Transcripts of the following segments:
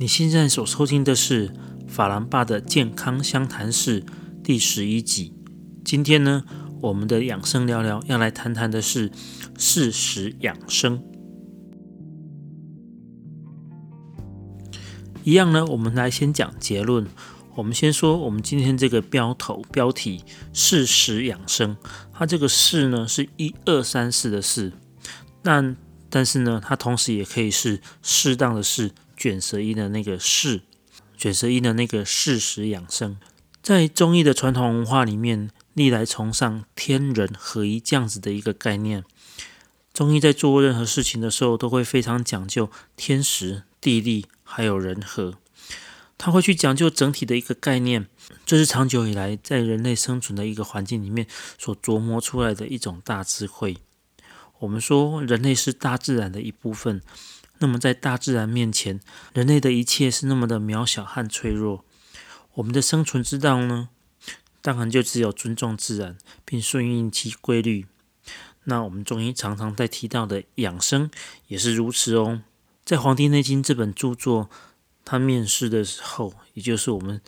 你现在所收听的是法兰爸的健康相谈室第十一集。今天呢，我们的养生聊聊要来谈谈的是适时养生。一样呢，我们来先讲结论。我们先说我们今天这个标头标题“适时养生”，它这个“适”呢是一二三四的“适”，但但是呢，它同时也可以是适当的“适”。卷舌音的那个“适”，卷舌音的那个“适时养生”，在中医的传统文化里面，历来崇尚天人合一这样子的一个概念。中医在做任何事情的时候，都会非常讲究天时、地利还有人和，他会去讲究整体的一个概念。这是长久以来在人类生存的一个环境里面所琢磨出来的一种大智慧。我们说，人类是大自然的一部分。那么，在大自然面前，人类的一切是那么的渺小和脆弱。我们的生存之道呢，当然就只有尊重自然，并顺应其规律。那我们中医常常在提到的养生也是如此哦。在《黄帝内经》这本著作，它面世的时候，也就是我们。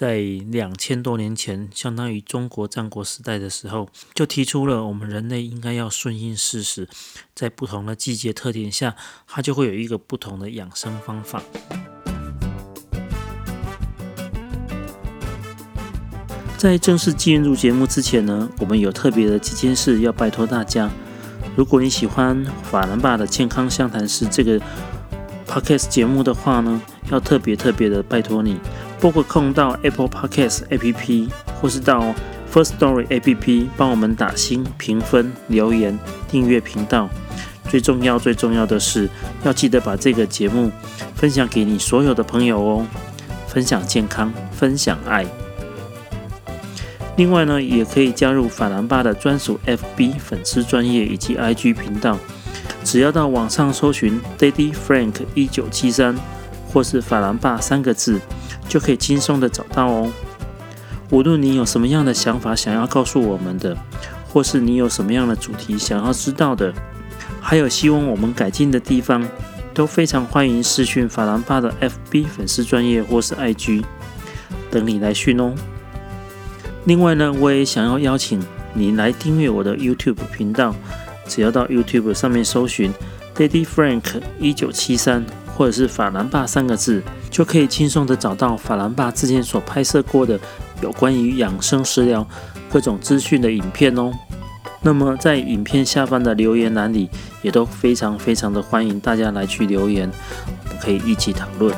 在两千多年前，相当于中国战国时代的时候，就提出了我们人类应该要顺应事实，在不同的季节特点下，它就会有一个不同的养生方法。在正式进入节目之前呢，我们有特别的几件事要拜托大家。如果你喜欢法兰爸的健康相谈室这个 podcast 节目的话呢，要特别特别的拜托你。拨个空到 Apple Podcast A P P，或是到 First Story A P P，帮我们打星、评分、留言、订阅频道。最重要、最重要的是，要记得把这个节目分享给你所有的朋友哦。分享健康，分享爱。另外呢，也可以加入法兰巴的专属 F B 粉丝专业以及 I G 频道。只要到网上搜寻 Daddy Frank 一九七三，或是法兰巴三个字。就可以轻松的找到哦。无论你有什么样的想法想要告诉我们的，或是你有什么样的主题想要知道的，还有希望我们改进的地方，都非常欢迎私讯法兰巴的 FB 粉丝专业或是 IG，等你来讯哦。另外呢，我也想要邀请你来订阅我的 YouTube 频道，只要到 YouTube 上面搜寻 Daddy Frank 一九七三，或者是法兰巴三个字。就可以轻松的找到法兰爸之前所拍摄过的有关于养生食疗各种资讯的影片哦。那么在影片下方的留言栏里，也都非常非常的欢迎大家来去留言，我们可以一起讨论。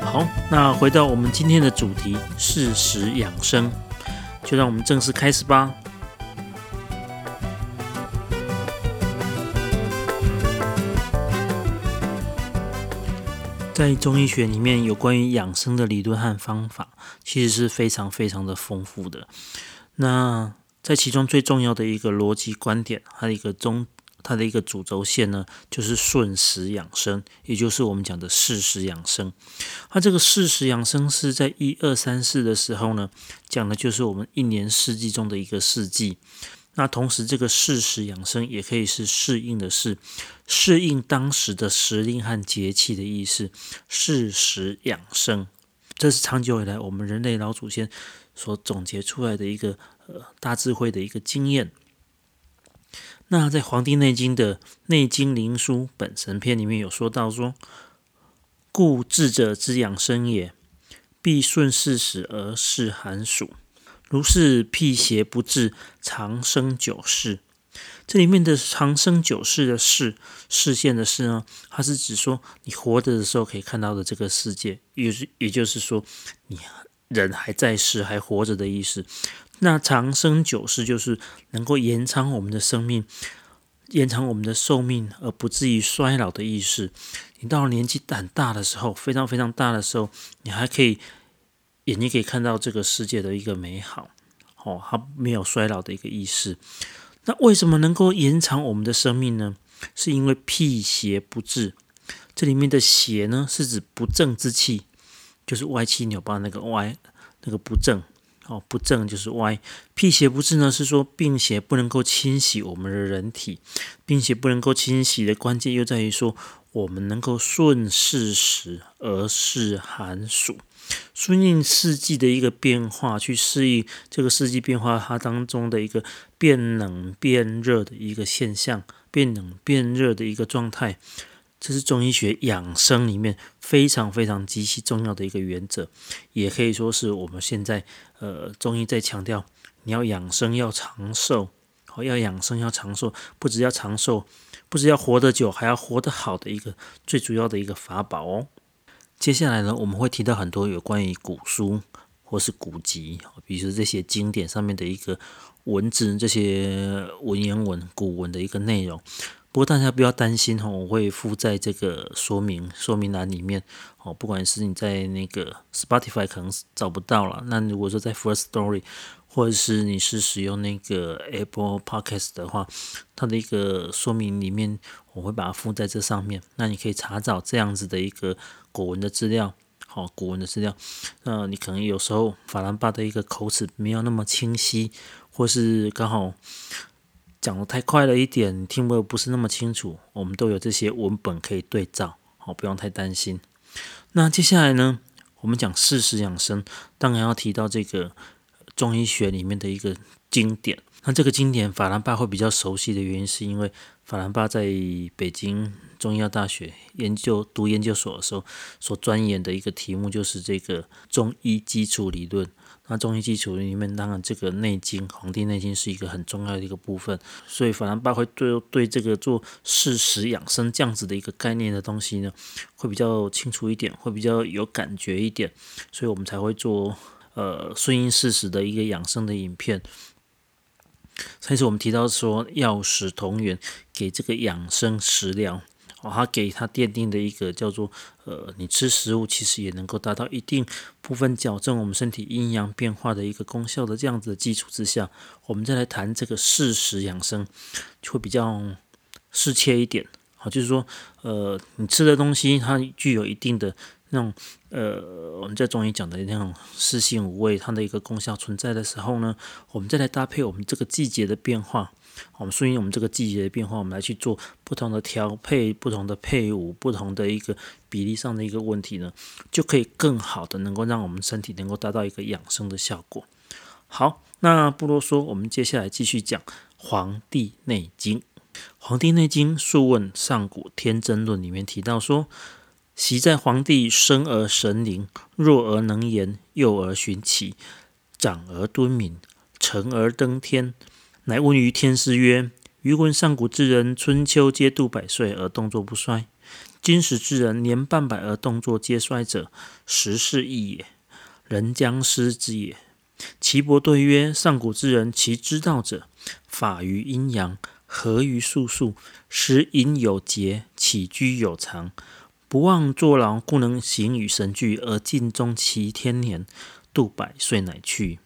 好，那回到我们今天的主题，适时养生，就让我们正式开始吧。在中医学里面有关于养生的理论和方法，其实是非常非常的丰富的。那在其中最重要的一个逻辑观点，它的一个中，它的一个主轴线呢，就是顺时养生，也就是我们讲的适时养生。它这个适时养生是在一二三四的时候呢，讲的就是我们一年四季中的一个四季。那同时，这个适时养生也可以是适应的适，适应当时的时令和节气的意思。适时养生，这是长久以来我们人类老祖先所总结出来的一个呃大智慧的一个经验。那在《黄帝内经》的《内经灵枢本神篇》里面有说到说：“故智者之养生也，必顺四时而适寒暑。”如是辟邪不至，长生久视。这里面的长生久视的视视线的视呢，它是指说你活着的时候可以看到的这个世界，也是也就是说你人还在世还活着的意思。那长生久视就是能够延长我们的生命，延长我们的寿命，而不至于衰老的意思。你到了年纪很大的时候，非常非常大的时候，你还可以。眼睛可以看到这个世界的一个美好，哦，它没有衰老的一个意思。那为什么能够延长我们的生命呢？是因为辟邪不治。这里面的邪呢，是指不正之气，就是歪七扭八那个歪，那个不正哦，不正就是歪。辟邪不治呢，是说病邪不能够侵袭我们的人体，并且不能够侵袭的关键又在于说，我们能够顺四时而适寒暑，顺应四季的一个变化，去适应这个四季变化它当中的一个变冷变热的一个现象，变冷变热的一个状态。这是中医学养生里面非常非常极其重要的一个原则，也可以说是我们现在呃中医在强调，你要养生要长寿，哦要养生要长寿，不只要长寿，不只要活得久，还要活得好的一个最主要的一个法宝哦。接下来呢，我们会提到很多有关于古书或是古籍，比如说这些经典上面的一个文字，这些文言文、古文的一个内容。不过大家不要担心哈，我会附在这个说明说明栏里面哦。不管是你在那个 Spotify 可能找不到了，那如果说在 First Story 或者是你是使用那个 Apple Podcast 的话，它的一个说明里面我会把它附在这上面。那你可以查找这样子的一个古文的资料，好，古文的资料。那你可能有时候法兰巴的一个口齿没有那么清晰，或是刚好。讲的太快了一点，听不不是那么清楚。我们都有这些文本可以对照，好，不用太担心。那接下来呢，我们讲事实养生，当然要提到这个中医学里面的一个经典。那这个经典，法兰巴会比较熟悉的原因，是因为法兰巴在北京中医药大学研究读研究所的时候，所钻研的一个题目就是这个中医基础理论。那中医基础里面，当然这个《内经》《黄帝内经》是一个很重要的一个部分，所以法兰巴会对对这个做事实养生这样子的一个概念的东西呢，会比较清楚一点，会比较有感觉一点，所以我们才会做呃顺应事实的一个养生的影片。上次我们提到说药食同源，给这个养生食疗。哦，他给它奠定的一个叫做，呃，你吃食物其实也能够达到一定部分矫正我们身体阴阳变化的一个功效的这样子的基础之下，我们再来谈这个适时养生，就会比较适切一点。好，就是说，呃，你吃的东西它具有一定的那种，呃，我们在中医讲的那种四性五味它的一个功效存在的时候呢，我们再来搭配我们这个季节的变化。我们顺应我们这个季节的变化，我们来去做不同的调配、不同的配伍、不同的一个比例上的一个问题呢，就可以更好的能够让我们身体能够达到一个养生的效果。好，那不啰嗦，我们接下来继续讲《黄帝内经》。《黄帝内经·素问·上古天真论》里面提到说：“习在黄帝生而神灵，弱而能言，幼而循奇，长而敦敏，成而登天。”乃问于天师曰：“余闻上古之人，春秋皆度百岁而动作不衰；今时之人，年半百而动作皆衰者，时势异也，人将失之也。”岐伯对曰：“上古之人，其知道者，法于阴阳，合于术数，食饮有节，起居有常，不忘坐劳，故能形与神俱，而尽终其天年，度百岁乃去。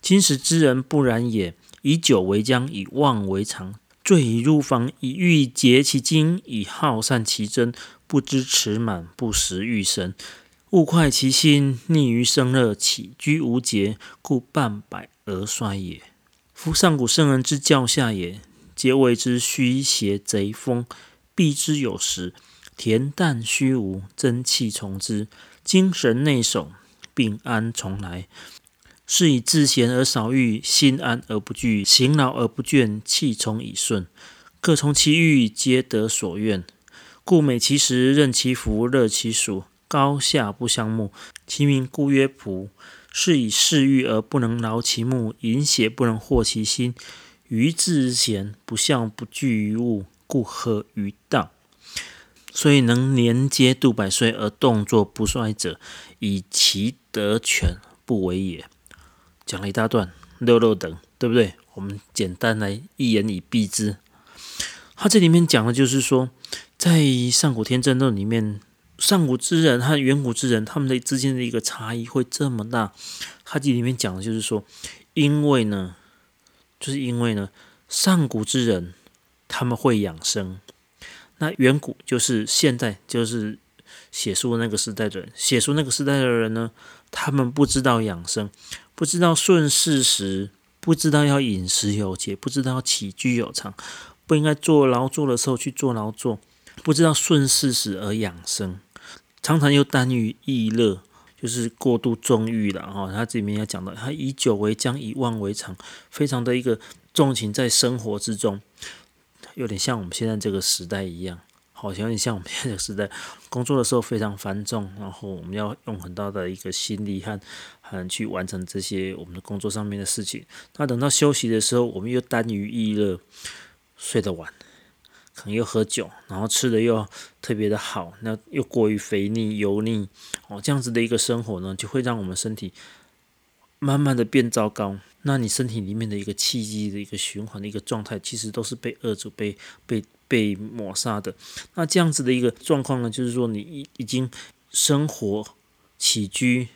今时之人不然也。”以酒为浆，以妄为常，醉以入房，以欲竭其精，以耗散其真，不知持满，不食欲神，物快其心，溺于生乐，起居无节，故半百而衰也。夫上古圣人之教下也，皆谓之虚邪贼风，避之有时，恬淡虚无，真气从之，精神内守，病安从来。是以自闲而少欲，心安而不惧，行劳而不倦，气从以顺，各从其欲，皆得所愿。故美其食，任其服，乐其俗，高下不相慕。其名故曰仆。是以嗜欲而不能劳其目，淫邪不能惑其心。于自闲，不孝不惧于物，故合于道。所以能年皆度百岁而动作不衰者，以其德全不为也。讲了一大段，六六等，对不对？我们简单来一言以蔽之。他这里面讲的就是说，在上古天真论里面，上古之人和远古之人他们的之间的一个差异会这么大。他这里面讲的就是说，因为呢，就是因为呢，上古之人他们会养生，那远古就是现在就是写书那个时代的人，写书那个时代的人呢，他们不知道养生。不知道顺事时，不知道要饮食有节，不知道起居有常，不应该做劳作的时候去做劳作，不知道顺事时而养生，常常又耽于逸乐，就是过度纵欲了哈。他这里面要讲到，他以酒为浆，以妄为常，非常的一个重情在生活之中，有点像我们现在这个时代一样。好像有点像我们现在这个时代，工作的时候非常繁重，然后我们要用很大的一个心力和和去完成这些我们的工作上面的事情。那等到休息的时候，我们又耽于逸乐，睡得晚，可能又喝酒，然后吃的又特别的好，那又过于肥腻油腻哦，这样子的一个生活呢，就会让我们身体慢慢的变糟糕。那你身体里面的一个气机的一个循环的一个状态，其实都是被扼住、被被。被抹杀的，那这样子的一个状况呢，就是说你已已经生活起居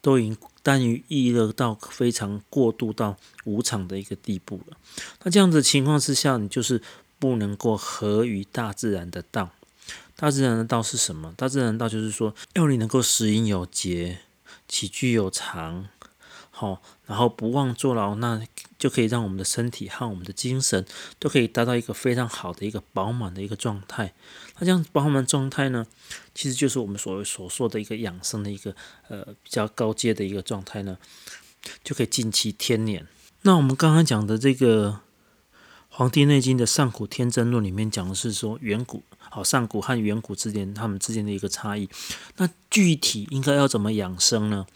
都已经耽于逸乐到非常过度到无常的一个地步了。那这样子情况之下，你就是不能够合于大自然的道。大自然的道是什么？大自然道就是说，要你能够食饮有节，起居有常。好，然后不忘坐牢，那就可以让我们的身体和我们的精神都可以达到一个非常好的一个饱满的一个状态。那这样饱满状态呢，其实就是我们所谓所说的一个养生的一个呃比较高阶的一个状态呢，就可以尽其天年。那我们刚刚讲的这个《黄帝内经》的《上古天真论》里面讲的是说远古，好上古和远古之间他们之间的一个差异。那具体应该要怎么养生呢？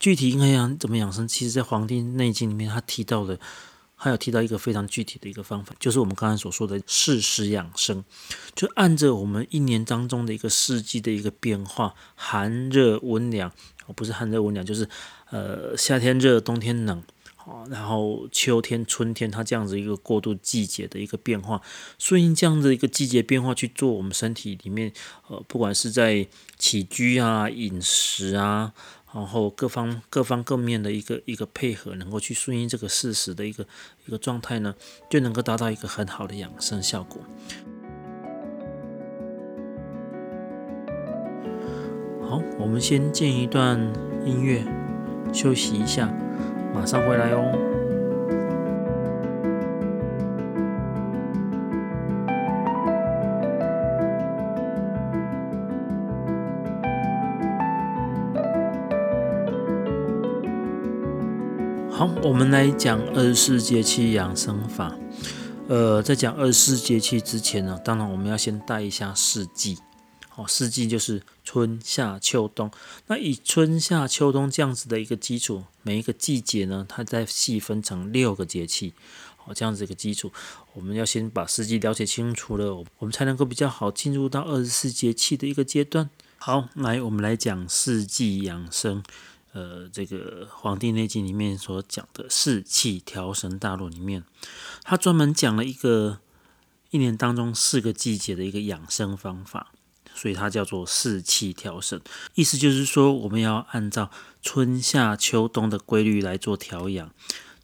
具体应该养怎么养生？其实，在《黄帝内经》里面，他提到的，还有提到一个非常具体的一个方法，就是我们刚才所说的适时养生，就按着我们一年当中的一个四季的一个变化，寒热温凉，不是寒热温凉，就是呃夏天热，冬天冷，然后秋天、春天，它这样子一个过渡季节的一个变化，顺应这样的一个季节变化去做我们身体里面，呃，不管是在起居啊、饮食啊。然后各方各方各面的一个一个配合，能够去顺应这个事实的一个一个状态呢，就能够达到一个很好的养生效果。好，我们先进一段音乐，休息一下，马上回来哦。好，我们来讲二十四节气养生法。呃，在讲二十四节气之前呢，当然我们要先带一下四季。好，四季就是春夏秋冬。那以春夏秋冬这样子的一个基础，每一个季节呢，它再细分成六个节气。好，这样子一个基础，我们要先把四季了解清楚了，我们才能够比较好进入到二十四节气的一个阶段。好，来我们来讲四季养生。呃，这个《黄帝内经》里面所讲的四气调神大论里面，他专门讲了一个一年当中四个季节的一个养生方法，所以它叫做四气调神。意思就是说，我们要按照春夏秋冬的规律来做调养。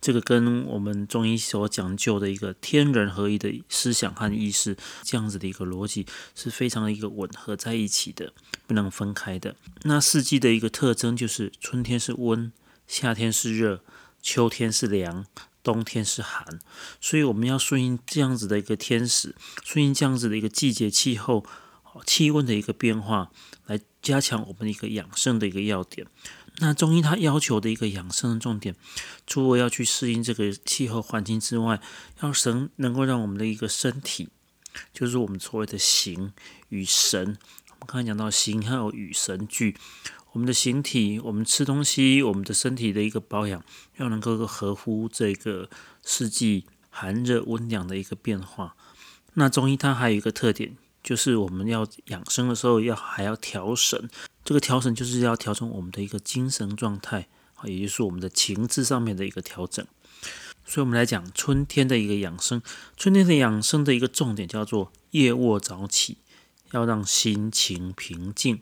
这个跟我们中医所讲究的一个天人合一的思想和意识，这样子的一个逻辑是非常的一个吻合在一起的，不能分开的。那四季的一个特征就是春天是温，夏天是热，秋天是凉，冬天是寒。所以我们要顺应这样子的一个天时，顺应这样子的一个季节气候、气温的一个变化，来加强我们一个养生的一个要点。那中医它要求的一个养生的重点，除了要去适应这个气候环境之外，要神能够让我们的一个身体，就是我们所谓的形与神。我们刚才讲到形还有与神俱，我们的形体，我们吃东西，我们的身体的一个保养，要能够合乎这个四季寒热温凉的一个变化。那中医它还有一个特点，就是我们要养生的时候，要还要调神。这个调整就是要调整我们的一个精神状态，啊，也就是我们的情志上面的一个调整。所以，我们来讲春天的一个养生。春天的养生的一个重点叫做夜卧早起，要让心情平静。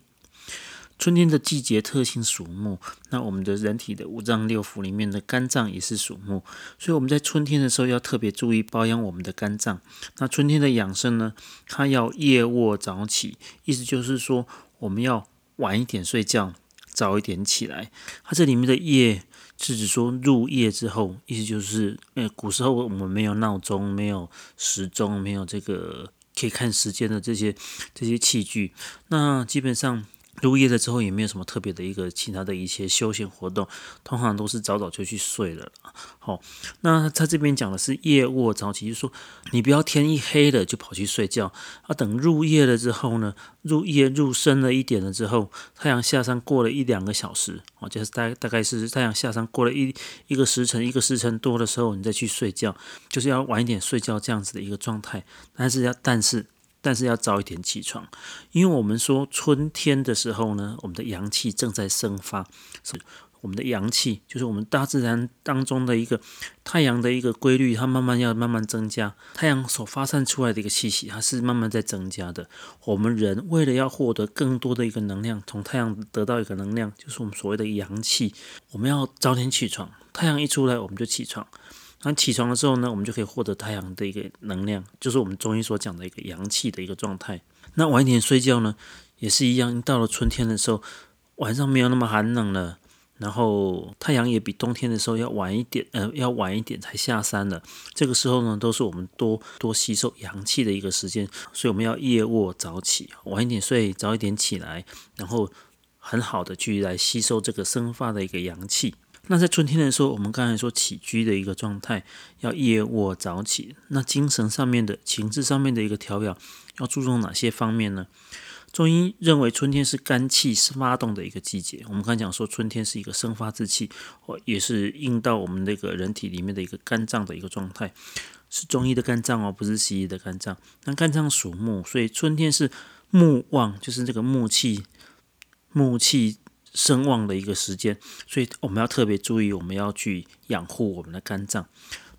春天的季节特性属木，那我们的人体的五脏六腑里面的肝脏也是属木，所以我们在春天的时候要特别注意保养我们的肝脏。那春天的养生呢，它要夜卧早起，意思就是说我们要。晚一点睡觉，早一点起来。它这里面的夜是指说入夜之后，意思就是，呃，古时候我们没有闹钟，没有时钟，没有这个可以看时间的这些这些器具，那基本上。入夜了之后也没有什么特别的一个其他的一些休闲活动，通常都是早早就去睡了。好，那他这边讲的是夜卧早起，就说你不要天一黑了就跑去睡觉，啊，等入夜了之后呢，入夜入深了一点了之后，太阳下山过了一两个小时，哦，就是大大概是太阳下山过了一一个时辰，一个时辰多的时候，你再去睡觉，就是要晚一点睡觉这样子的一个状态。但是要但是。但是要早一点起床，因为我们说春天的时候呢，我们的阳气正在生发，是我们的阳气，就是我们大自然当中的一个太阳的一个规律，它慢慢要慢慢增加，太阳所发散出来的一个气息，它是慢慢在增加的。我们人为了要获得更多的一个能量，从太阳得到一个能量，就是我们所谓的阳气，我们要早点起床，太阳一出来我们就起床。那起床的时候呢，我们就可以获得太阳的一个能量，就是我们中医所讲的一个阳气的一个状态。那晚一点睡觉呢，也是一样。到了春天的时候，晚上没有那么寒冷了，然后太阳也比冬天的时候要晚一点，呃，要晚一点才下山了。这个时候呢，都是我们多多吸收阳气的一个时间，所以我们要夜卧早起，晚一点睡，早一点起来，然后很好的去来吸收这个生发的一个阳气。那在春天的时候，我们刚才说起居的一个状态，要夜卧早起。那精神上面的、情志上面的一个调养，要注重哪些方面呢？中医认为春天是肝气是发动的一个季节。我们刚才讲说，春天是一个生发之气，或也是应到我们那个人体里面的一个肝脏的一个状态，是中医的肝脏哦，不是西医的肝脏。那肝脏属木，所以春天是木旺，就是这个木气，木气。声望的一个时间，所以我们要特别注意，我们要去养护我们的肝脏。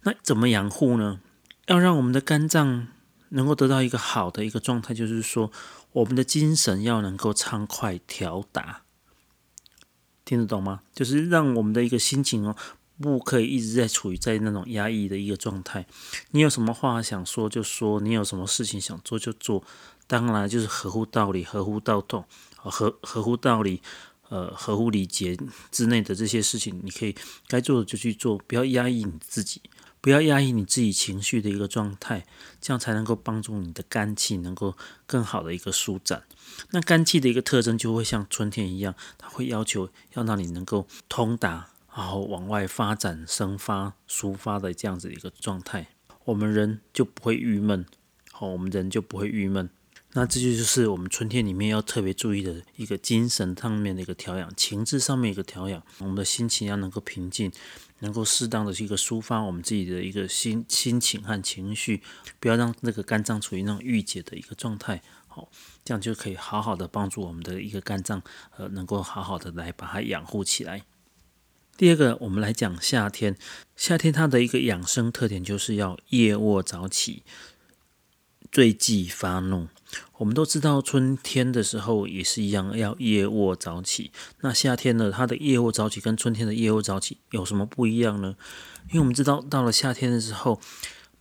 那怎么养护呢？要让我们的肝脏能够得到一个好的一个状态，就是说，我们的精神要能够畅快调达，听得懂吗？就是让我们的一个心情哦，不可以一直在处于在那种压抑的一个状态。你有什么话想说就说，你有什么事情想做就做，当然就是合乎道理、合乎道统、合合乎道理。呃，合乎礼节之内的这些事情，你可以该做的就去做，不要压抑你自己，不要压抑你自己情绪的一个状态，这样才能够帮助你的肝气能够更好的一个舒展。那肝气的一个特征就会像春天一样，它会要求要让你能够通达，然后往外发展、生发、抒发的这样子一个状态，我们人就不会郁闷，好，我们人就不会郁闷。那这就就是我们春天里面要特别注意的一个精神上面的一个调养，情志上面一个调养，我们的心情要能够平静，能够适当的一个抒发我们自己的一个心心情和情绪，不要让那个肝脏处于那种郁结的一个状态，好，这样就可以好好的帮助我们的一个肝脏，呃，能够好好的来把它养护起来。第二个，我们来讲夏天，夏天它的一个养生特点就是要夜卧早起。最忌发怒。我们都知道，春天的时候也是一样，要夜卧早起。那夏天呢？它的夜卧早起跟春天的夜卧早起有什么不一样呢？因为我们知道，到了夏天的时候，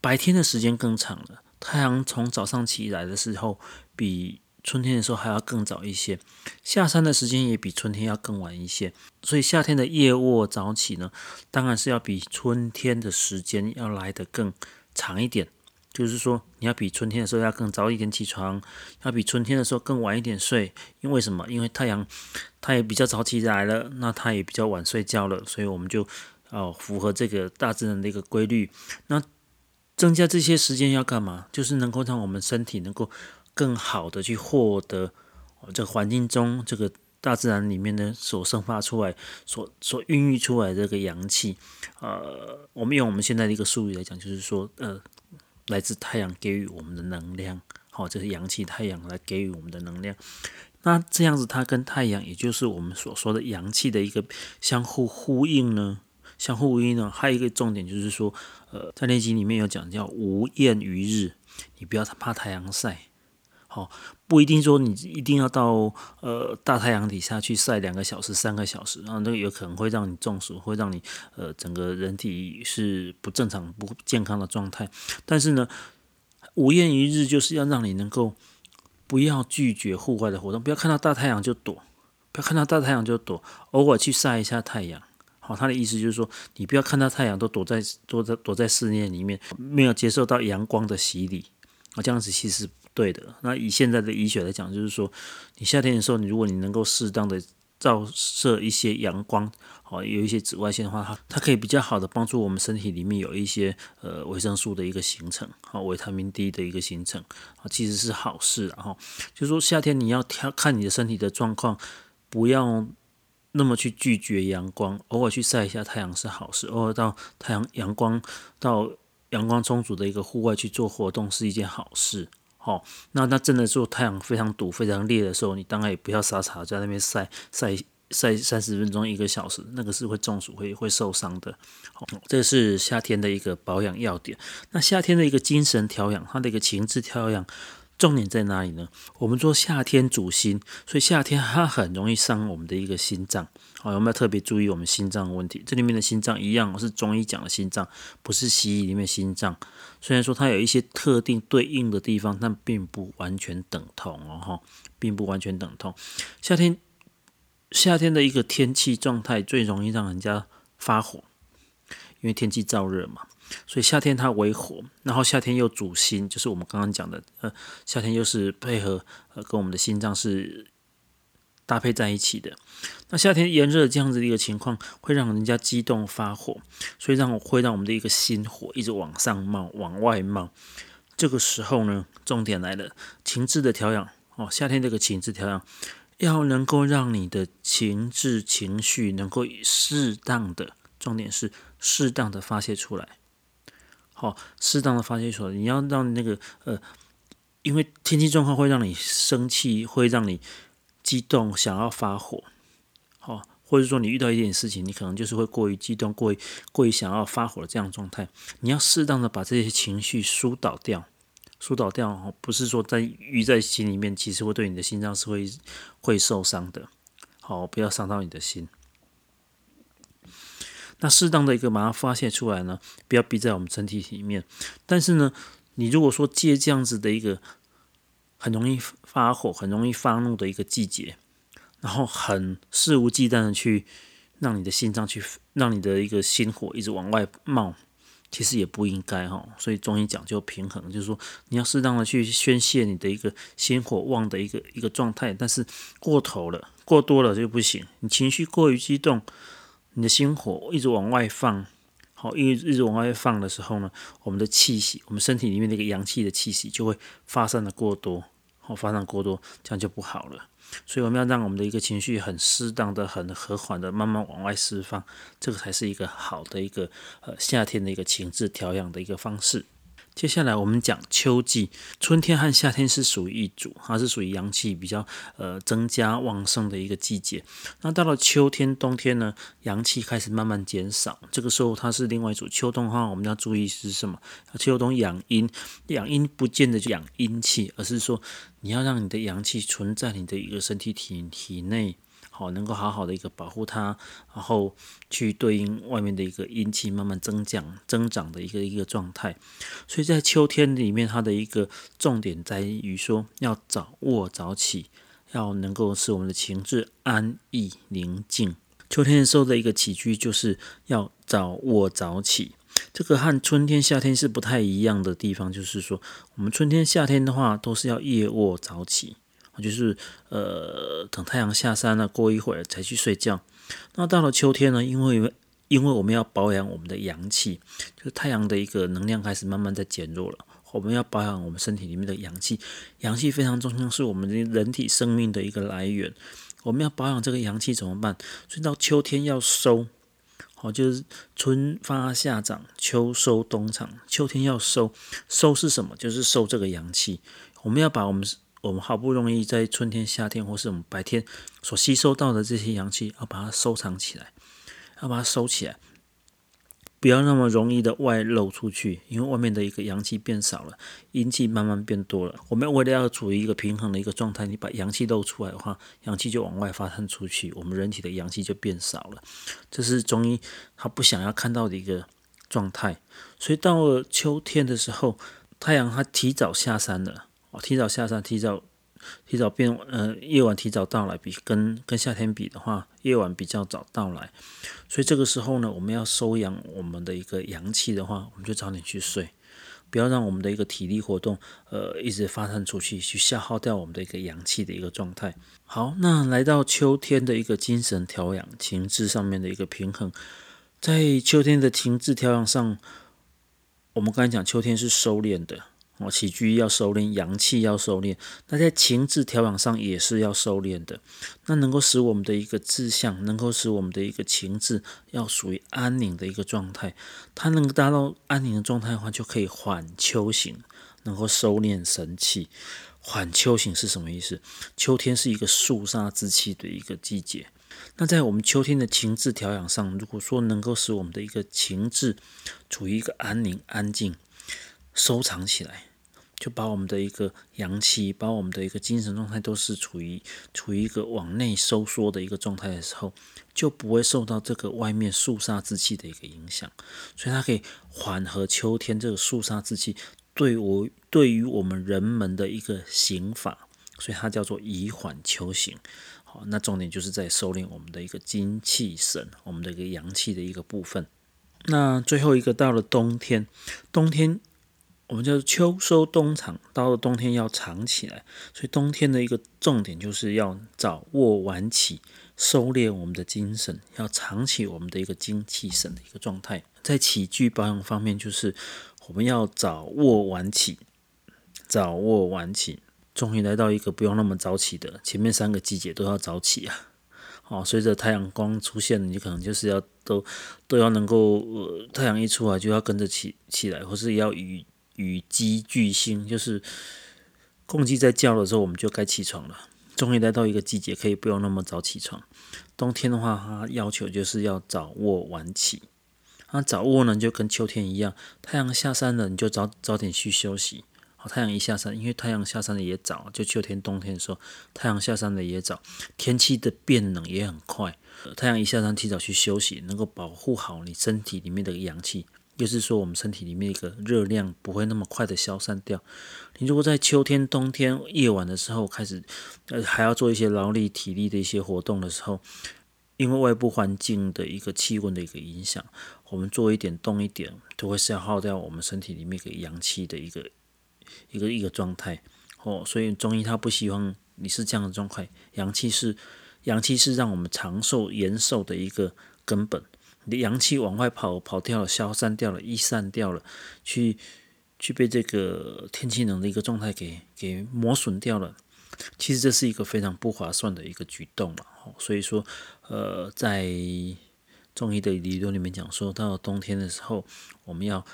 白天的时间更长了，太阳从早上起来的时候，比春天的时候还要更早一些，下山的时间也比春天要更晚一些。所以夏天的夜卧早起呢，当然是要比春天的时间要来得更长一点。就是说，你要比春天的时候要更早一点起床，要比春天的时候更晚一点睡。因为什么？因为太阳它也比较早起来了，那它也比较晚睡觉了，所以我们就哦符合这个大自然的一个规律。那增加这些时间要干嘛？就是能够让我们身体能够更好的去获得这个环境中这个大自然里面的所生发出来、所所孕育出来的这个阳气。呃，我们用我们现在的一个术语来讲，就是说呃。来自太阳给予我们的能量，好，这是阳气太阳来给予我们的能量。那这样子，它跟太阳，也就是我们所说的阳气的一个相互呼应呢？相互呼应呢？还有一个重点就是说，呃，在练习里面有讲叫无厌于日，你不要怕太阳晒。好，不一定说你一定要到呃大太阳底下去晒两个小时、三个小时啊，那个有可能会让你中暑，会让你呃整个人体是不正常、不健康的状态。但是呢，无厌于日就是要让你能够不要拒绝户外的活动，不要看到大太阳就躲，不要看到大太阳就躲，偶尔去晒一下太阳。好，他的意思就是说，你不要看到太阳都躲在躲在躲在室内里面，没有接受到阳光的洗礼啊，这样子其实对的。那以现在的医学来讲，就是说，你夏天的时候，你如果你能够适当的照射一些阳光，好，有一些紫外线的话，它它可以比较好的帮助我们身体里面有一些呃维生素的一个形成，好，维他命 D 的一个形成，啊，其实是好事。然后就是说，夏天你要挑看你的身体的状况，不要。那么去拒绝阳光，偶尔去晒一下太阳是好事，偶尔到太阳阳光到阳光充足的一个户外去做活动是一件好事。好，那那真的说太阳非常毒、非常烈的时候，你当然也不要傻傻在那边晒晒晒三十分钟、一个小时，那个是会中暑、会会受伤的。好，这是夏天的一个保养要点。那夏天的一个精神调养，它的一个情志调养。重点在哪里呢？我们说夏天主心，所以夏天它很容易伤我们的一个心脏。好，我们要特别注意我们心脏的问题。这里面的心脏一样是中医讲的心脏，不是西医里面心脏。虽然说它有一些特定对应的地方，但并不完全等同哦，哈，并不完全等同。夏天，夏天的一个天气状态最容易让人家发火，因为天气燥热嘛。所以夏天它为火，然后夏天又主心，就是我们刚刚讲的，呃，夏天又是配合呃跟我们的心脏是搭配在一起的。那夏天炎热这样子的一个情况，会让人家激动发火，所以让会让我们的一个心火一直往上冒，往外冒。这个时候呢，重点来了，情志的调养哦，夏天这个情志调养，要能够让你的情志情绪能够适当的，重点是适当的发泄出来。好，适当的发泄出来。你要让那个呃，因为天气状况会让你生气，会让你激动，想要发火。好，或者说你遇到一点事情，你可能就是会过于激动，过于过于想要发火的这样状态。你要适当的把这些情绪疏导掉，疏导掉。不是说在淤在心里面，其实会对你的心脏是会会受伤的。好，不要伤到你的心。那适当的一个把它发泄出来呢，不要逼在我们身体里面。但是呢，你如果说借这样子的一个很容易发火、很容易发怒的一个季节，然后很肆无忌惮的去让你的心脏去让你的一个心火一直往外冒，其实也不应该哈。所以中医讲究平衡，就是说你要适当的去宣泄你的一个心火旺的一个一个状态，但是过头了、过多了就不行。你情绪过于激动。你的心火一直往外放，好，一一直往外放的时候呢，我们的气息，我们身体里面那个阳气的气息就会发散的过多，好，发散过多，这样就不好了。所以我们要让我们的一个情绪很适当的、很和缓的，慢慢往外释放，这个才是一个好的一个呃夏天的一个情志调养的一个方式。接下来我们讲秋季，春天和夏天是属于一组，它是属于阳气比较呃增加旺盛的一个季节。那到了秋天、冬天呢，阳气开始慢慢减少，这个时候它是另外一组。秋冬的话，我们要注意是什么？秋冬养阴，养阴不见得就养阴气，而是说你要让你的阳气存在你的一个身体体体内。好，能够好好的一个保护它，然后去对应外面的一个阴气慢慢增长、增长的一个一个状态。所以在秋天里面，它的一个重点在于说，要早卧早起，要能够使我们的情志安逸宁静。秋天的时候的一个起居，就是要早卧早起。这个和春天、夏天是不太一样的地方，就是说，我们春天、夏天的话，都是要夜卧早起。就是呃，等太阳下山了，过一会儿才去睡觉。那到了秋天呢？因为因为我们要保养我们的阳气，就是太阳的一个能量开始慢慢在减弱了。我们要保养我们身体里面的阳气，阳气非常重要，是我们的人体生命的一个来源。我们要保养这个阳气怎么办？所以到秋天要收，好，就是春发夏长，秋收冬藏。秋天要收，收是什么？就是收这个阳气。我们要把我们。我们好不容易在春天、夏天，或是我们白天所吸收到的这些阳气，要把它收藏起来，要把它收起来，不要那么容易的外露出去，因为外面的一个阳气变少了，阴气慢慢变多了。我们为了要处于一个平衡的一个状态，你把阳气露出来的话，阳气就往外发散出去，我们人体的阳气就变少了。这是中医他不想要看到的一个状态。所以到了秋天的时候，太阳它提早下山了。提早下山，提早提早变呃夜晚提早到来，比跟跟夏天比的话，夜晚比较早到来，所以这个时候呢，我们要收养我们的一个阳气的话，我们就早点去睡，不要让我们的一个体力活动呃一直发散出去，去消耗掉我们的一个阳气的一个状态。好，那来到秋天的一个精神调养、情志上面的一个平衡，在秋天的情志调养上，我们刚才讲秋天是收敛的。哦，起居要收敛，阳气要收敛，那在情志调养上也是要收敛的。那能够使我们的一个志向，能够使我们的一个情志要属于安宁的一个状态。它能够达到安宁的状态的话，就可以缓秋行，能够收敛神气。缓秋行是什么意思？秋天是一个肃杀之气的一个季节。那在我们秋天的情志调养上，如果说能够使我们的一个情志处于一个安宁、安静。收藏起来，就把我们的一个阳气，把我们的一个精神状态，都是处于处于一个往内收缩的一个状态的时候，就不会受到这个外面肃杀之气的一个影响，所以它可以缓和秋天这个肃杀之气对我对于我们人们的一个刑法，所以它叫做以缓秋行。好，那重点就是在收敛我们的一个精气神，我们的一个阳气的一个部分。那最后一个到了冬天，冬天。我们叫秋收冬藏，到了冬天要藏起来，所以冬天的一个重点就是要早卧晚起，收敛我们的精神，要藏起我们的一个精气神的一个状态。在起居保养方面，就是我们要早卧晚起，早卧晚起，终于来到一个不用那么早起的，前面三个季节都要早起啊。好，随着太阳光出现，你可能就是要都都要能够，呃，太阳一出来就要跟着起起来，或是要与。与鸡俱兴，就是公鸡在叫的时候，我们就该起床了。终于来到一个季节，可以不用那么早起床。冬天的话，它要求就是要早卧晚起。那早卧呢，就跟秋天一样，太阳下山了，你就早早点去休息。好，太阳一下山，因为太阳下山的也早，就秋天、冬天的时候，太阳下山的也早，天气的变冷也很快。太阳一下山，提早去休息，能够保护好你身体里面的阳气。就是说，我们身体里面一个热量不会那么快的消散掉。你如果在秋天、冬天夜晚的时候开始，呃，还要做一些劳力、体力的一些活动的时候，因为外部环境的一个气温的一个影响，我们做一点动一点，都会消耗掉我们身体里面一个阳气的一个一个一个状态。哦，所以中医他不希望你是这样的状态。阳气是阳气是让我们长寿延寿的一个根本。你阳气往外跑，跑掉了，消散掉了，一散掉了，去去被这个天气冷的一个状态给给磨损掉了。其实这是一个非常不划算的一个举动了。所以说，呃，在中医的理论里面讲，说到冬天的时候，我们要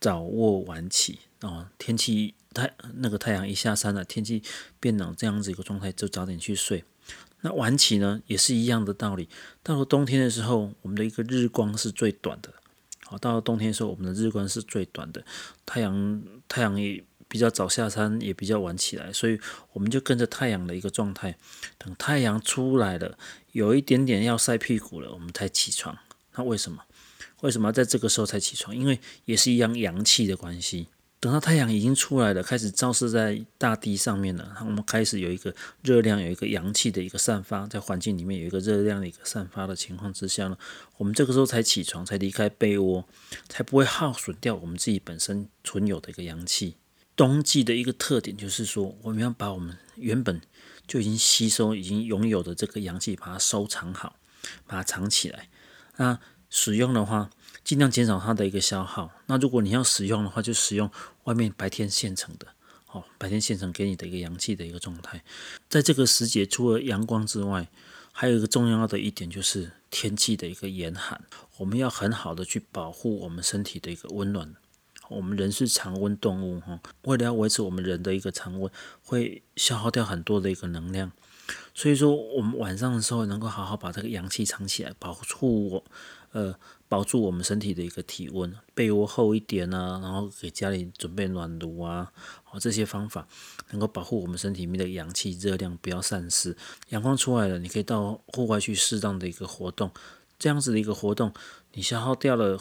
早卧晚起啊。天气太那个太阳一下山了，天气变冷这样子一个状态，就早点去睡。那晚起呢，也是一样的道理。到了冬天的时候，我们的一个日光是最短的。好，到了冬天的时候，我们的日光是最短的，太阳太阳也比较早下山，也比较晚起来，所以我们就跟着太阳的一个状态，等太阳出来了，有一点点要晒屁股了，我们才起床。那为什么？为什么要在这个时候才起床？因为也是一样阳气的关系。等到太阳已经出来了，开始照射在大地上面了，我们开始有一个热量，有一个阳气的一个散发，在环境里面有一个热量的一个散发的情况之下呢，我们这个时候才起床，才离开被窝，才不会耗损掉我们自己本身存有的一个阳气。冬季的一个特点就是说，我们要把我们原本就已经吸收、已经拥有的这个阳气，把它收藏好，把它藏起来。那使用的话，尽量减少它的一个消耗。那如果你要使用的话，就使用外面白天现成的，哦，白天现成给你的一个阳气的一个状态。在这个时节，除了阳光之外，还有一个重要的一点就是天气的一个严寒，我们要很好的去保护我们身体的一个温暖。我们人是常温动物，哈，为了要维持我们人的一个常温，会消耗掉很多的一个能量。所以说，我们晚上的时候能够好好把这个阳气藏起来，保护我。呃，保住我们身体的一个体温，被窝厚一点啊，然后给家里准备暖炉啊，哦，这些方法能够保护我们身体里面的阳气热量不要散失。阳光出来了，你可以到户外去适当的一个活动，这样子的一个活动，你消耗掉了，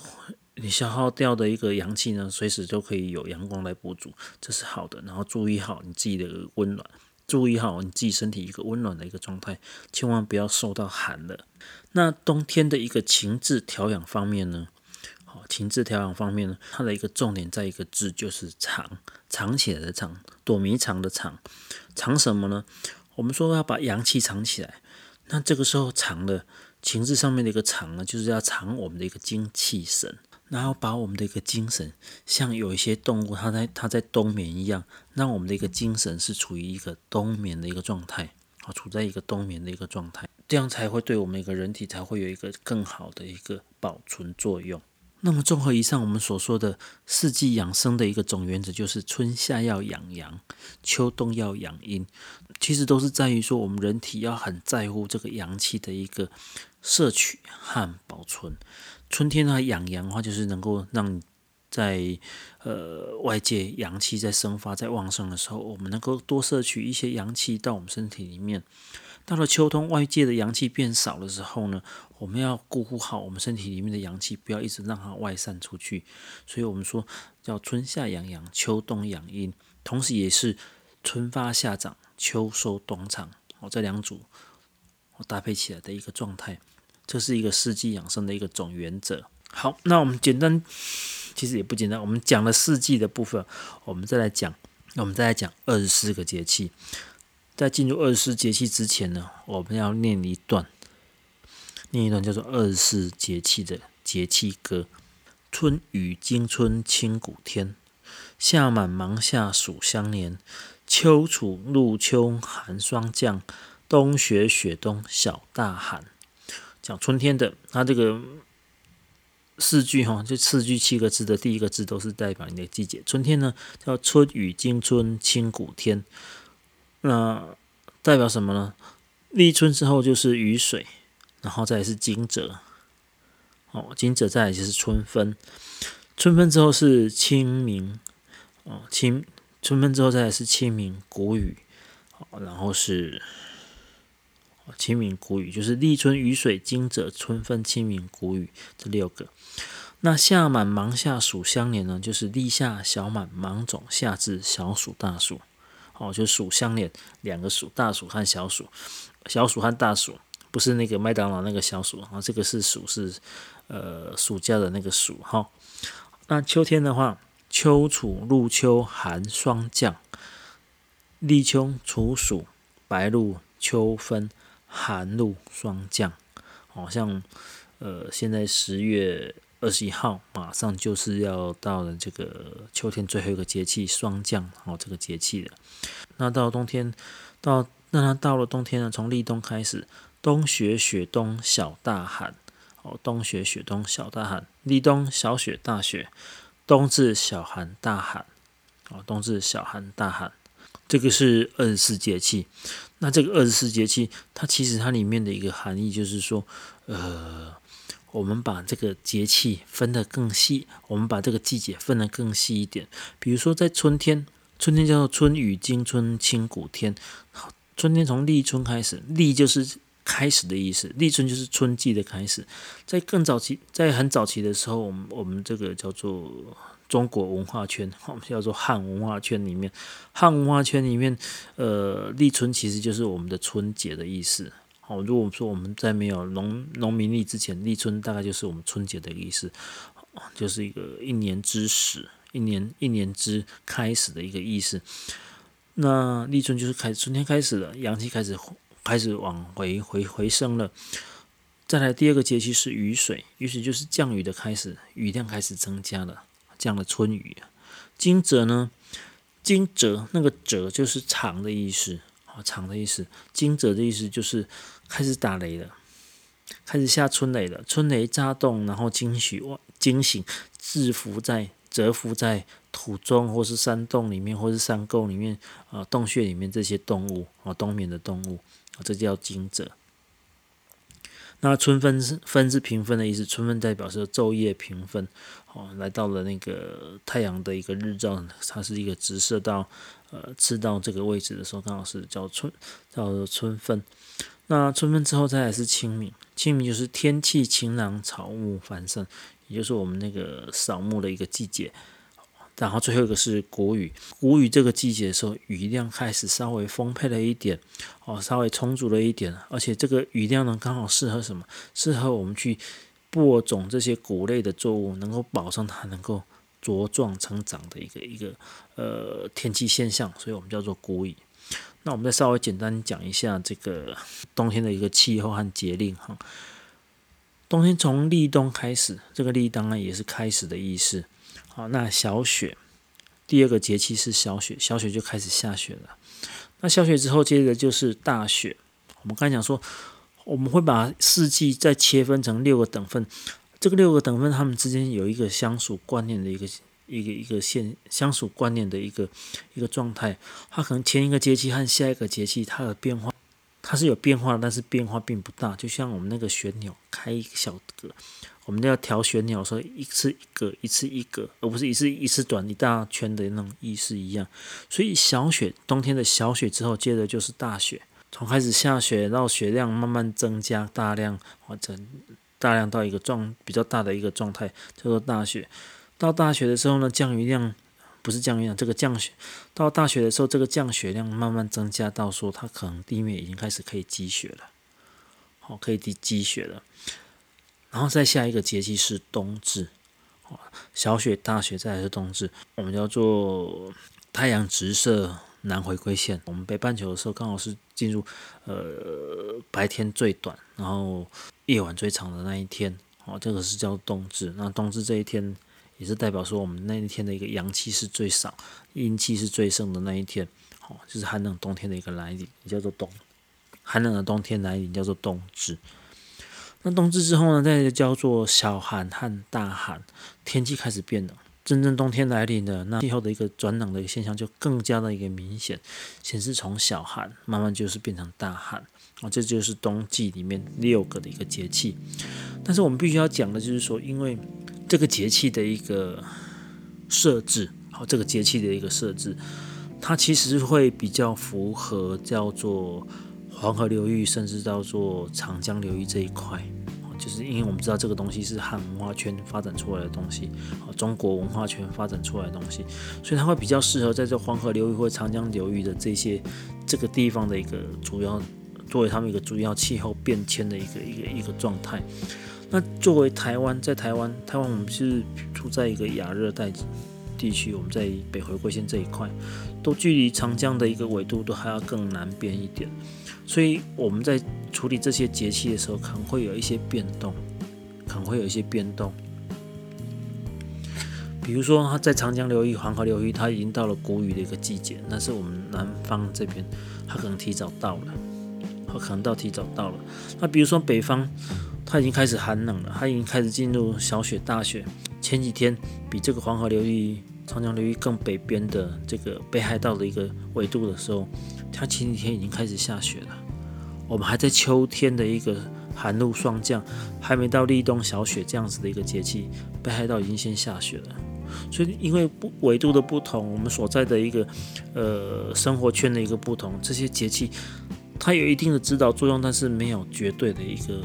你消耗掉的一个阳气呢，随时都可以有阳光来补足，这是好的。然后注意好你自己的温暖，注意好你自己身体一个温暖的一个状态，千万不要受到寒了。那冬天的一个情志调养方面呢？好，情志调养方面呢，它的一个重点在一个字，就是藏，藏起来的藏，躲迷藏的藏，藏什么呢？我们说要把阳气藏起来，那这个时候藏的情志上面的一个藏呢，就是要藏我们的一个精气神。然后把我们的一个精神，像有一些动物，它在它在冬眠一样，让我们的一个精神是处于一个冬眠的一个状态，啊，处在一个冬眠的一个状态，这样才会对我们一个人体才会有一个更好的一个保存作用。那么综合以上我们所说的四季养生的一个总原则，就是春夏要养阳，秋冬要养阴，其实都是在于说我们人体要很在乎这个阳气的一个摄取和保存。春天呢养阳的话，就是能够让在呃外界阳气在生发、在旺盛的时候，我们能够多摄取一些阳气到我们身体里面。到了秋冬，外界的阳气变少的时候呢，我们要顾护好我们身体里面的阳气，不要一直让它外散出去。所以我们说叫春夏养阳，秋冬养阴，同时也是春发夏长，秋收冬藏，哦，这两组我搭配起来的一个状态。这是一个四季养生的一个总原则。好，那我们简单，其实也不简单。我们讲了四季的部分，我们再来讲，我们再来讲二十四个节气。在进入二十四节气之前呢，我们要念一段，念一段叫做二十四节气的节气歌：春雨惊春清谷天，夏满芒夏暑相连，秋处露秋寒霜降，冬雪雪冬小大寒。讲春天的，它这个四句哈，这四句七个字的第一个字都是代表你的季节。春天呢，叫春雨惊春清谷天，那代表什么呢？立春之后就是雨水，然后再是惊蛰，哦，惊蛰再来就是春分，春分之后是清明，哦，清春分之后再来是清明谷雨，哦，然后是。清明谷雨就是立春雨水惊蛰春分清明谷雨这六个。那夏满芒夏暑相连呢，就是立夏小满芒种夏至小暑大暑。哦，就暑相连，两个暑，大暑和小暑，小暑和大暑不是那个麦当劳那个小暑啊，这个是暑是呃暑假的那个暑哈。那秋天的话，秋处入秋寒霜降，立秋处暑白露秋分。寒露霜降，好像呃，现在十月二十一号，马上就是要到了这个秋天最后一个节气霜降，哦，这个节气了。那到冬天，到那它到了冬天呢，从立冬开始，冬雪雪冬小大寒，哦，冬雪雪冬小大寒，立冬小雪大雪，冬至小寒大寒，哦，冬至小寒大寒。这个是二十四节气，那这个二十四节气，它其实它里面的一个含义就是说，呃，我们把这个节气分得更细，我们把这个季节分得更细一点。比如说在春天，春天叫做春雨惊春清谷天，春天从立春开始，立就是开始的意思，立春就是春季的开始。在更早期，在很早期的时候，我们我们这个叫做。中国文化圈，我们叫做汉文化圈里面，汉文化圈里面，呃，立春其实就是我们的春节的意思。好，如果说我们在没有农农民历之前，立春大概就是我们春节的意思，就是一个一年之始，一年一年之开始的一个意思。那立春就是开春天开始了，阳气开始开始往回回回升了。再来第二个节气是雨水，雨水就是降雨的开始，雨量开始增加了。降了春雨，惊蛰呢？惊蛰那个蛰就是长的意思，啊，长的意思。惊蛰的意思就是开始打雷了，开始下春雷了。春雷乍动，然后惊喜惊醒，蛰伏在蛰伏在土中，或是山洞里面，或是山沟里面，啊，洞穴里面这些动物，啊，冬眠的动物，啊，这叫惊蛰。那春分是分是平分的意思，春分代表是昼夜平分，哦，来到了那个太阳的一个日照，它是一个直射到呃吃到这个位置的时候，刚好是叫春叫做春分。那春分之后再来是清明，清明就是天气晴朗，草木繁盛，也就是我们那个扫墓的一个季节。然后最后一个是谷雨，谷雨这个季节的时候，雨量开始稍微丰沛了一点，哦，稍微充足了一点，而且这个雨量呢，刚好适合什么？适合我们去播种这些谷类的作物，能够保证它能够茁壮成长的一个一个呃天气现象，所以我们叫做谷雨。那我们再稍微简单讲一下这个冬天的一个气候和节令哈。冬天从立冬开始，这个立当然也是开始的意思。好，那小雪，第二个节气是小雪，小雪就开始下雪了。那小雪之后，接着就是大雪。我们刚才讲说，我们会把四季再切分成六个等份，这个六个等分，它们之间有一个相属观念的一个一个一个现相属观念的一个一个状态。它可能前一个节气和下一个节气它的变化。它是有变化，但是变化并不大，就像我们那个旋钮开一个小格，我们要调旋钮的时候，一次一格，一次一格，而不是一次一次转一大圈的那种意思一样。所以小雪，冬天的小雪之后，接着就是大雪，从开始下雪到雪量慢慢增加，大量或者大量到一个状比较大的一个状态，叫做大雪。到大雪的时候呢，降雨量。不是降雨量，这个降雪到大雪的时候，这个降雪量慢慢增加到说，它可能地面已经开始可以积雪了，好，可以积积雪了。然后再下一个节气是冬至，小雪、大雪，再来是冬至，我们叫做太阳直射南回归线。我们北半球的时候，刚好是进入呃白天最短，然后夜晚最长的那一天，哦，这个是叫冬至。那冬至这一天。也是代表说，我们那一天的一个阳气是最少，阴气是最盛的那一天，好，就是寒冷冬天的一个来临，也叫做冬。寒冷的冬天来临叫做冬至。那冬至之后呢，再叫做小寒和大寒，天气开始变冷，真正冬天来临的那气候的一个转冷的一个现象就更加的一个明显，显示从小寒慢慢就是变成大寒，啊，这就是冬季里面六个的一个节气。但是我们必须要讲的就是说，因为这个节气的一个设置，好，这个节气的一个设置，它其实会比较符合叫做黄河流域，甚至叫做长江流域这一块，就是因为我们知道这个东西是汉文化圈发展出来的东西，啊，中国文化圈发展出来的东西，所以它会比较适合在这黄河流域或长江流域的这些这个地方的一个主要作为他们一个主要气候变迁的一个一个一个状态。那作为台湾，在台湾，台湾我们是处在一个亚热带地区，我们在北回归线这一块，都距离长江的一个纬度都还要更南边一点，所以我们在处理这些节气的时候，可能会有一些变动，可能会有一些变动。比如说，它在长江流域、黄河流域，它已经到了谷雨的一个季节，那是我们南方这边，它可能提早到了，它可能到提早到了。那比如说北方。它已经开始寒冷了，它已经开始进入小雪、大雪。前几天比这个黄河流域、长江流域更北边的这个北海道的一个纬度的时候，它前几天已经开始下雪了。我们还在秋天的一个寒露霜降，还没到立冬小雪这样子的一个节气，北海道已经先下雪了。所以因为不纬度的不同，我们所在的一个呃生活圈的一个不同，这些节气它有一定的指导作用，但是没有绝对的一个。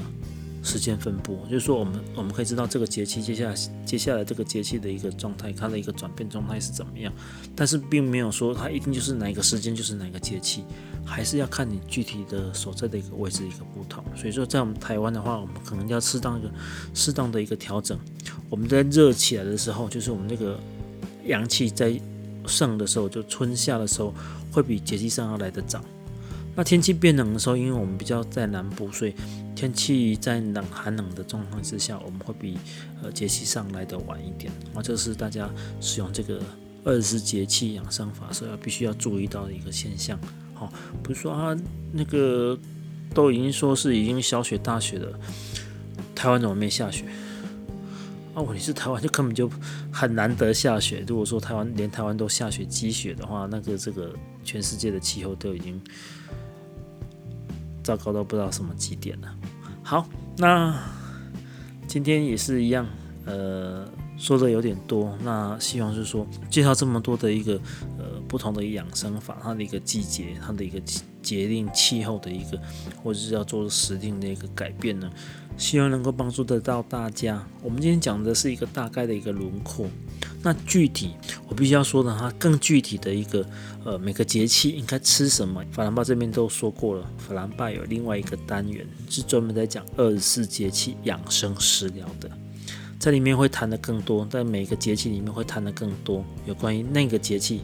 时间分布，就是说，我们我们可以知道这个节气接下来接下来这个节气的一个状态，它的一个转变状态是怎么样，但是并没有说它一定就是哪个时间就是哪个节气，还是要看你具体的所在的一个位置一个不同。所以说，在我们台湾的话，我们可能要适当一个适当的一个调整。我们在热起来的时候，就是我们那个阳气在盛的时候，就春夏的时候，会比节气上要来的早。那天气变冷的时候，因为我们比较在南部，所以天气在冷寒冷的状况之下，我们会比呃节气上来的晚一点。啊，这是大家使用这个二十四节气养生法时要必须要注意到的一个现象。好，不是说啊，那个都已经说是已经小雪大雪了，台湾怎么没下雪？啊，问题是台湾就根本就很难得下雪。如果说台湾连台湾都下雪积雪的话，那个这个全世界的气候都已经。糟糕到不知道什么几点了。好，那今天也是一样，呃，说的有点多。那希望是说介绍这么多的一个呃不同的养生法，它的一个季节，它的一个节令气候的一个，或者是要做时令的一个改变呢，希望能够帮助得到大家。我们今天讲的是一个大概的一个轮廓，那具体我必须要说的，它更具体的一个，呃，每个节气应该吃什么，法兰巴这边都说过了。法兰巴有另外一个单元是专门在讲二十四节气养生食疗的。在里面会谈的更多，在每个节气里面会谈的更多，有关于那个节气，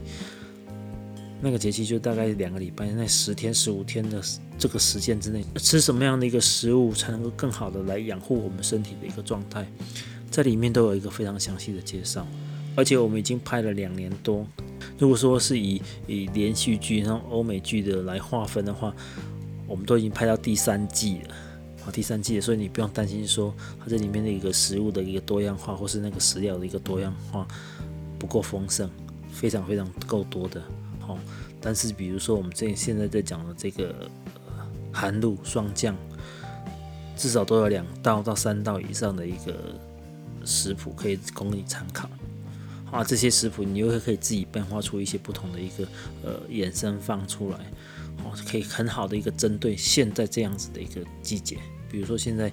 那个节气就大概两个礼拜，那十天、十五天的这个时间之内，吃什么样的一个食物才能够更好的来养护我们身体的一个状态，在里面都有一个非常详细的介绍，而且我们已经拍了两年多，如果说是以以连续剧、然后欧美剧的来划分的话，我们都已经拍到第三季了。第三季，所以你不用担心说它这里面的一个食物的一个多样化，或是那个食料的一个多样化不够丰盛，非常非常够多的。哦，但是比如说我们这现在在讲的这个寒露霜降，至少都有两道到三道以上的一个食谱可以供你参考。啊，这些食谱你又可以自己变化出一些不同的一个呃衍生放出来，哦，可以很好的一个针对现在这样子的一个季节。比如说现在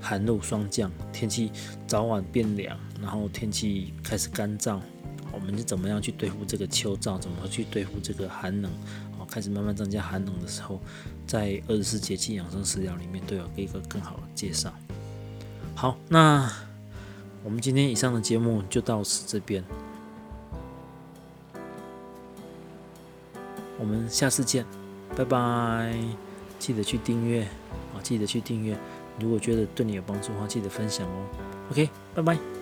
寒露霜降，天气早晚变凉，然后天气开始干燥，我们是怎么样去对付这个秋燥？怎么去对付这个寒冷？哦，开始慢慢增加寒冷的时候，在二十四节气养生食疗里面都有一个更好的介绍。好，那我们今天以上的节目就到此这边，我们下次见，拜拜，记得去订阅啊。记得去订阅，如果觉得对你有帮助的话，记得分享哦。OK，拜拜。